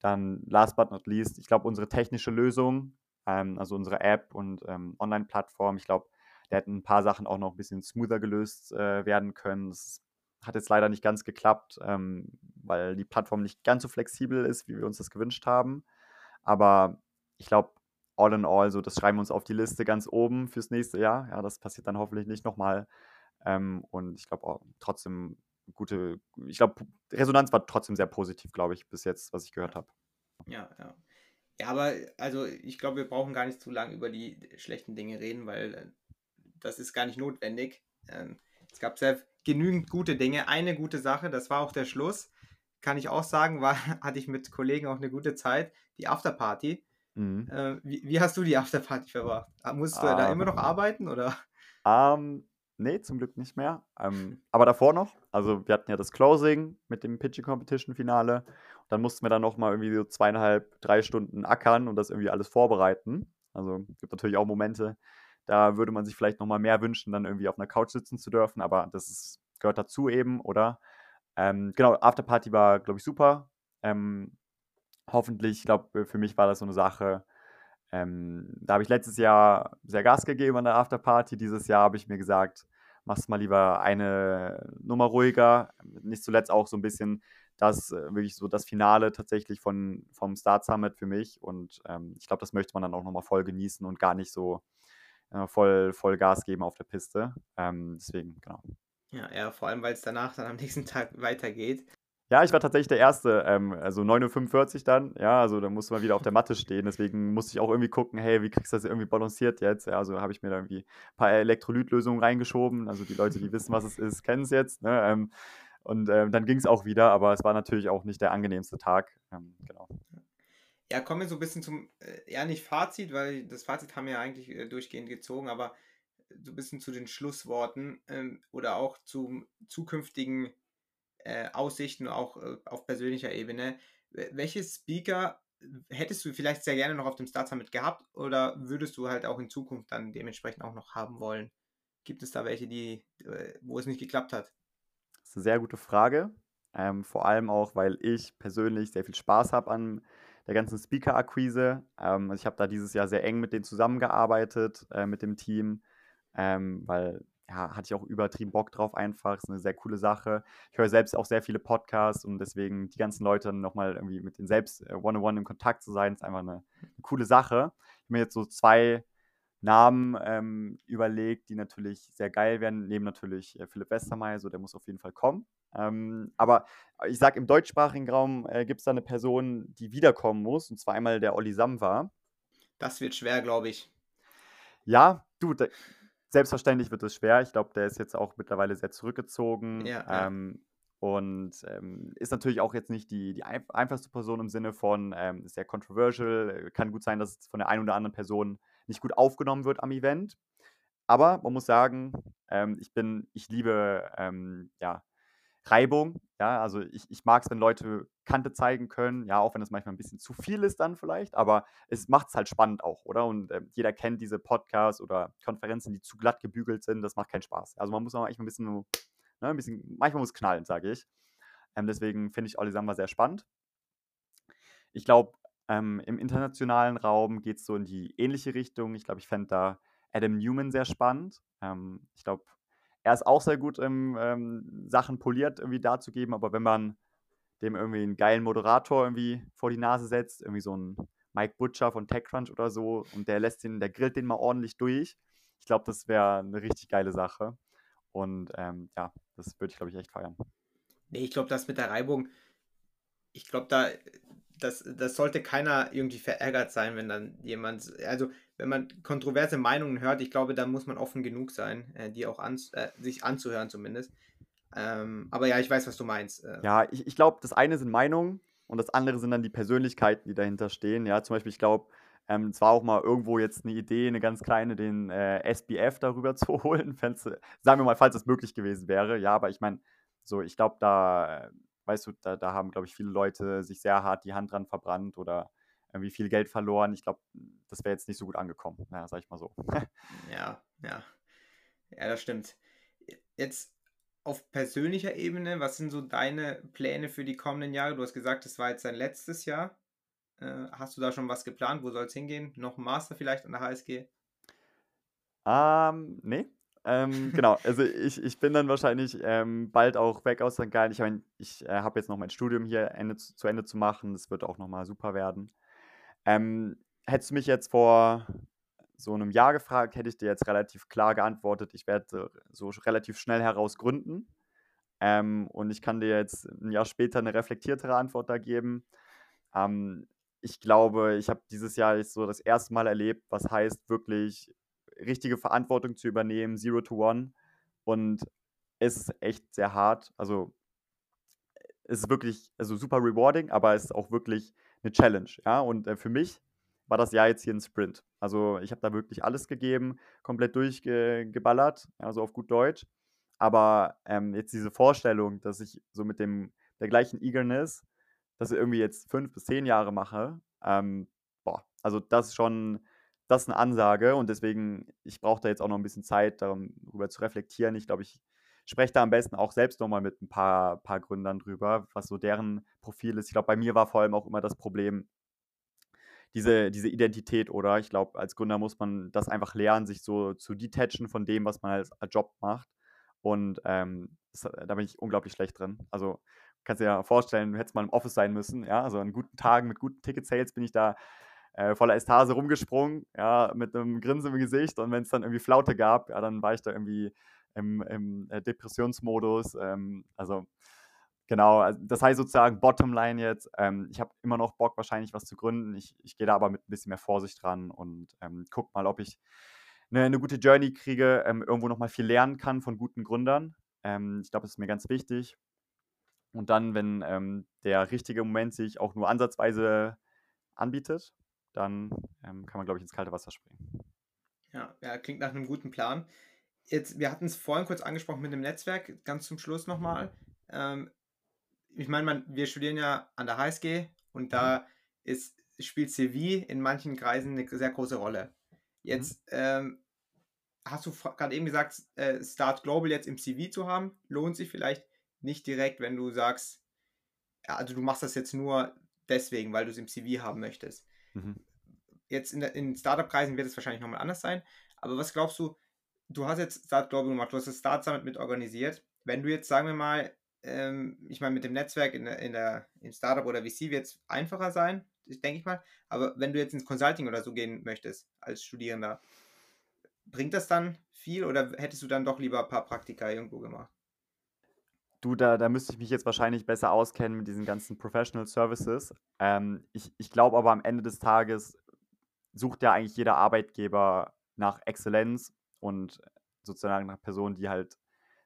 Speaker 2: dann last but not least, ich glaube, unsere technische Lösung, ähm, also unsere App und ähm, Online-Plattform, ich glaube, da hätten ein paar Sachen auch noch ein bisschen smoother gelöst äh, werden können. Das hat jetzt leider nicht ganz geklappt, ähm, weil die Plattform nicht ganz so flexibel ist, wie wir uns das gewünscht haben. Aber ich glaube, all in all, so das schreiben wir uns auf die Liste ganz oben fürs nächste Jahr. Ja, das passiert dann hoffentlich nicht nochmal. Ähm, und ich glaube trotzdem gute, ich glaube, Resonanz war trotzdem sehr positiv, glaube ich, bis jetzt, was ich gehört habe.
Speaker 1: Ja, ja. Ja, aber also ich glaube, wir brauchen gar nicht zu lange über die schlechten Dinge reden, weil äh, das ist gar nicht notwendig. Ähm, es gab sehr genügend gute Dinge. Eine gute Sache, das war auch der Schluss, kann ich auch sagen, war, hatte ich mit Kollegen auch eine gute Zeit, die Afterparty. Mhm. Äh, wie, wie, hast du die Afterparty verbracht? Musst du ah. da immer noch arbeiten oder?
Speaker 2: Ähm, nee, zum Glück nicht mehr. Ähm, aber davor noch. Also wir hatten ja das Closing mit dem Pitching Competition Finale. Dann mussten wir dann noch mal irgendwie so zweieinhalb, drei Stunden ackern und das irgendwie alles vorbereiten. Also es gibt natürlich auch Momente, da würde man sich vielleicht noch mal mehr wünschen, dann irgendwie auf einer Couch sitzen zu dürfen, aber das ist, gehört dazu eben, oder? Ähm, genau, Afterparty war, glaube ich, super. Ähm, hoffentlich, ich glaube, für mich war das so eine Sache. Ähm, da habe ich letztes Jahr sehr Gas gegeben an der Afterparty. Dieses Jahr habe ich mir gesagt, mach's mal lieber eine Nummer ruhiger. Nicht zuletzt auch so ein bisschen das äh, wirklich so das Finale tatsächlich von, vom Start Summit für mich. Und ähm, ich glaube, das möchte man dann auch nochmal voll genießen und gar nicht so voll, voll Gas geben auf der Piste. Ähm, deswegen, genau.
Speaker 1: Ja, ja, vor allem, weil es danach dann am nächsten Tag weitergeht.
Speaker 2: Ja, ich war tatsächlich der Erste, ähm, also 9.45 Uhr dann, ja, also da musste man wieder auf der Matte stehen, deswegen musste ich auch irgendwie gucken, hey, wie kriegst du das irgendwie balanciert jetzt? Ja, also habe ich mir da irgendwie ein paar Elektrolytlösungen reingeschoben, also die Leute, die wissen, was es ist, kennen es jetzt, ne? Ähm, und ähm, dann ging es auch wieder, aber es war natürlich auch nicht der angenehmste Tag, ähm, genau.
Speaker 1: Ja, kommen wir so ein bisschen zum, äh, ja nicht Fazit, weil das Fazit haben wir ja eigentlich äh, durchgehend gezogen, aber so ein bisschen zu den Schlussworten ähm, oder auch zu zukünftigen äh, Aussichten, auch äh, auf persönlicher Ebene. Welche Speaker hättest du vielleicht sehr gerne noch auf dem Start Summit gehabt oder würdest du halt auch in Zukunft dann dementsprechend auch noch haben wollen? Gibt es da welche, die, äh, wo es nicht geklappt hat?
Speaker 2: Das ist eine sehr gute Frage. Ähm, vor allem auch, weil ich persönlich sehr viel Spaß habe an der ganzen Speaker-Akquise. Ähm, also ich habe da dieses Jahr sehr eng mit denen zusammengearbeitet, äh, mit dem Team, ähm, weil ja, hatte ich auch übertrieben Bock drauf einfach. Ist eine sehr coole Sache. Ich höre selbst auch sehr viele Podcasts und deswegen die ganzen Leute nochmal irgendwie mit denen selbst äh, one-on-one in Kontakt zu sein, ist einfach eine, eine coole Sache. Ich habe mir jetzt so zwei Namen ähm, überlegt, die natürlich sehr geil werden. Neben natürlich äh, Philipp Westermeier, so der muss auf jeden Fall kommen. Ähm, aber ich sage, im deutschsprachigen Raum äh, gibt es da eine Person, die wiederkommen muss, und zwar einmal der Olli Samwa.
Speaker 1: Das wird schwer, glaube ich.
Speaker 2: Ja, du, da, selbstverständlich wird es schwer. Ich glaube, der ist jetzt auch mittlerweile sehr zurückgezogen. Ja, ähm, Und ähm, ist natürlich auch jetzt nicht die, die einfachste Person im Sinne von, ähm, sehr controversial. Kann gut sein, dass es von der einen oder anderen Person nicht gut aufgenommen wird am Event. Aber man muss sagen, ähm, ich bin, ich liebe ähm, ja, Reibung. Ja, also ich, ich mag es, wenn Leute Kante zeigen können, ja, auch wenn es manchmal ein bisschen zu viel ist dann vielleicht, aber es macht es halt spannend auch, oder? Und äh, jeder kennt diese Podcasts oder Konferenzen, die zu glatt gebügelt sind, das macht keinen Spaß. Also man muss auch manchmal ein bisschen, ne, ein bisschen manchmal muss knallen, sage ich. Ähm, deswegen finde ich Olisamba sehr spannend. Ich glaube, ähm, im internationalen Raum geht es so in die ähnliche Richtung. Ich glaube, ich fände da Adam Newman sehr spannend. Ähm, ich glaube, er ist auch sehr gut im ähm, Sachen poliert irgendwie darzugeben, aber wenn man dem irgendwie einen geilen Moderator irgendwie vor die Nase setzt, irgendwie so ein Mike Butcher von TechCrunch oder so, und der lässt den, der grillt den mal ordentlich durch. Ich glaube, das wäre eine richtig geile Sache. Und ähm, ja, das würde ich, glaube ich, echt feiern.
Speaker 1: Nee, ich glaube, das mit der Reibung, ich glaube, da, das, das sollte keiner irgendwie verärgert sein, wenn dann jemand, also wenn man kontroverse Meinungen hört, ich glaube, da muss man offen genug sein, äh, die auch an, äh, sich anzuhören zumindest. Ähm, aber ja, ich weiß, was du meinst.
Speaker 2: Äh. Ja, ich, ich glaube, das eine sind Meinungen und das andere sind dann die Persönlichkeiten, die dahinter stehen. Ja, zum Beispiel, ich glaube, Ähm, es war auch mal irgendwo jetzt eine Idee, eine ganz kleine, den äh, SBF darüber zu holen. sagen wir mal, falls es möglich gewesen wäre. Ja, aber ich meine, so, ich glaube, da, äh, weißt du, da, da haben, glaube ich, viele Leute sich sehr hart die Hand dran verbrannt oder irgendwie viel Geld verloren. Ich glaube, das wäre jetzt nicht so gut angekommen, ja, sag ich mal so.
Speaker 1: ja, ja. Ja, das stimmt. Jetzt auf persönlicher Ebene, was sind so deine Pläne für die kommenden Jahre? Du hast gesagt, es war jetzt dein letztes Jahr. Äh, hast du da schon was geplant? Wo soll es hingehen? Noch ein Master vielleicht an der HSG?
Speaker 2: Ähm, nee. Ähm, genau, also ich, ich bin dann wahrscheinlich ähm, bald auch weg aus St. Gallen. Ich meine, ich äh, habe jetzt noch mein Studium hier Ende, zu, zu Ende zu machen. Das wird auch nochmal super werden. Ähm, hättest du mich jetzt vor so einem Jahr gefragt, hätte ich dir jetzt relativ klar geantwortet, ich werde so relativ schnell heraus gründen. Ähm, und ich kann dir jetzt ein Jahr später eine reflektiertere Antwort da geben. Ähm, ich glaube, ich habe dieses Jahr so das erste Mal erlebt, was heißt wirklich richtige Verantwortung zu übernehmen, Zero to One. Und es ist echt sehr hart. Also es ist wirklich also super rewarding, aber es ist auch wirklich eine Challenge. Ja? Und äh, für mich war das Jahr jetzt hier ein Sprint. Also ich habe da wirklich alles gegeben, komplett durchgeballert, also auf gut Deutsch. Aber ähm, jetzt diese Vorstellung, dass ich so mit dem der gleichen Eagerness das irgendwie jetzt fünf bis zehn Jahre mache, ähm, boah, also das ist schon, das ist eine Ansage und deswegen, ich brauche da jetzt auch noch ein bisschen Zeit, darüber zu reflektieren. Ich glaube, ich spreche da am besten auch selbst nochmal mit ein paar, paar Gründern drüber, was so deren Profil ist. Ich glaube, bei mir war vor allem auch immer das Problem, diese, diese Identität, oder? Ich glaube, als Gründer muss man das einfach lernen, sich so zu detachen von dem, was man als Job macht. Und ähm, das, da bin ich unglaublich schlecht drin. Also kannst dir ja vorstellen, du hättest mal im Office sein müssen. Ja, also an guten Tagen mit guten Ticket-Sales bin ich da äh, voller Estase rumgesprungen, ja, mit einem Grinsen im Gesicht. Und wenn es dann irgendwie Flaute gab, ja, dann war ich da irgendwie im, im äh, Depressionsmodus. Ähm, also genau, also das heißt sozusagen Bottomline jetzt. Ähm, ich habe immer noch Bock, wahrscheinlich was zu gründen. Ich, ich gehe da aber mit ein bisschen mehr Vorsicht dran und ähm, guck mal, ob ich eine, eine gute Journey kriege, ähm, irgendwo nochmal viel lernen kann von guten Gründern. Ähm, ich glaube, das ist mir ganz wichtig. Und dann, wenn ähm, der richtige Moment sich auch nur ansatzweise anbietet, dann ähm, kann man, glaube ich, ins kalte Wasser springen.
Speaker 1: Ja, ja, klingt nach einem guten Plan. Jetzt, wir hatten es vorhin kurz angesprochen mit dem Netzwerk, ganz zum Schluss nochmal. Ähm, ich meine, wir studieren ja an der HSG und da mhm. ist, spielt CV in manchen Kreisen eine sehr große Rolle. Jetzt mhm. ähm, hast du gerade eben gesagt, äh, Start Global jetzt im CV zu haben, lohnt sich vielleicht nicht direkt, wenn du sagst, ja, also du machst das jetzt nur deswegen, weil du es im CV haben möchtest. Mhm. Jetzt in, in Startup-Kreisen wird es wahrscheinlich nochmal anders sein. Aber was glaubst du, du hast jetzt Start Global gemacht, du hast das Start Summit mit organisiert. Wenn du jetzt, sagen wir mal, ähm, ich meine, mit dem Netzwerk in der, in der, im Startup oder VC wird es einfacher sein, denke ich mal. Aber wenn du jetzt ins Consulting oder so gehen möchtest als Studierender, bringt das dann viel oder hättest du dann doch lieber ein paar Praktika irgendwo gemacht?
Speaker 2: Du, da, da müsste ich mich jetzt wahrscheinlich besser auskennen mit diesen ganzen Professional Services. Ähm, ich ich glaube aber am Ende des Tages sucht ja eigentlich jeder Arbeitgeber nach Exzellenz und sozusagen nach Personen, die halt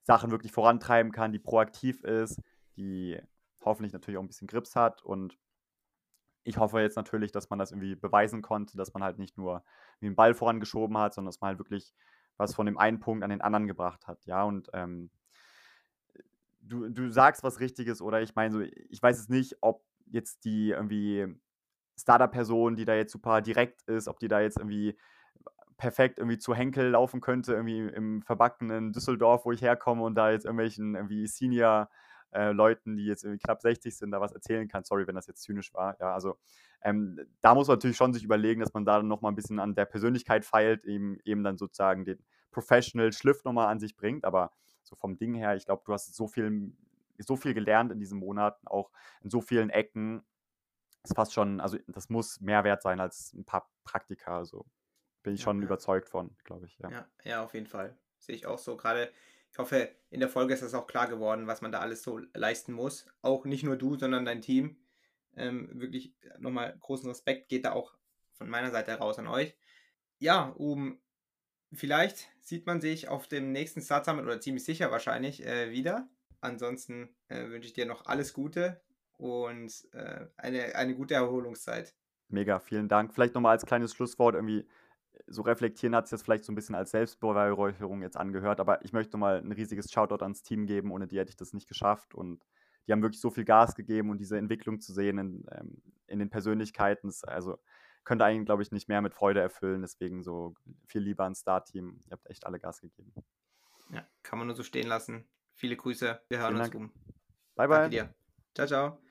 Speaker 2: Sachen wirklich vorantreiben kann, die proaktiv ist, die hoffentlich natürlich auch ein bisschen Grips hat. Und ich hoffe jetzt natürlich, dass man das irgendwie beweisen konnte, dass man halt nicht nur einen Ball vorangeschoben hat, sondern dass man halt wirklich was von dem einen Punkt an den anderen gebracht hat. Ja, und ähm, du, du sagst was Richtiges oder ich meine so, ich weiß es nicht, ob jetzt die irgendwie Startup-Person, die da jetzt super direkt ist, ob die da jetzt irgendwie perfekt irgendwie zu Henkel laufen könnte, irgendwie im verbackenen Düsseldorf, wo ich herkomme und da jetzt irgendwelchen irgendwie Senior äh, Leuten, die jetzt irgendwie knapp 60 sind, da was erzählen kann. Sorry, wenn das jetzt zynisch war. Ja, also ähm, da muss man natürlich schon sich überlegen, dass man da dann nochmal ein bisschen an der Persönlichkeit feilt, eben, eben dann sozusagen den Professional Schliff nochmal an sich bringt. Aber so vom Ding her, ich glaube, du hast so viel, so viel gelernt in diesen Monaten, auch in so vielen Ecken. Das ist fast schon, also das muss mehr wert sein als ein paar Praktika. Also bin ich ja, schon ja. überzeugt von, glaube ich.
Speaker 1: Ja. ja. Ja, auf jeden Fall. Sehe ich auch so. Gerade, ich hoffe, in der Folge ist das auch klar geworden, was man da alles so leisten muss. Auch nicht nur du, sondern dein Team. Ähm, wirklich nochmal großen Respekt geht da auch von meiner Seite heraus an euch. Ja, um vielleicht sieht man sich auf dem nächsten Start Summit oder ziemlich sicher wahrscheinlich äh, wieder. Ansonsten äh, wünsche ich dir noch alles Gute und äh, eine, eine gute Erholungszeit.
Speaker 2: Mega, vielen Dank. Vielleicht nochmal als kleines Schlusswort irgendwie, so reflektieren hat es jetzt vielleicht so ein bisschen als Selbstbeweihräucherung jetzt angehört, aber ich möchte mal ein riesiges Shoutout ans Team geben, ohne die hätte ich das nicht geschafft und die haben wirklich so viel Gas gegeben und diese Entwicklung zu sehen in, ähm, in den Persönlichkeiten, also könnte einen, glaube ich, nicht mehr mit Freude erfüllen. Deswegen so viel lieber ans Star-Team. Ihr habt echt alle Gas gegeben.
Speaker 1: Ja, kann man nur so stehen lassen. Viele Grüße. Wir hören uns um.
Speaker 2: Bye, bye.
Speaker 1: Ciao, ciao.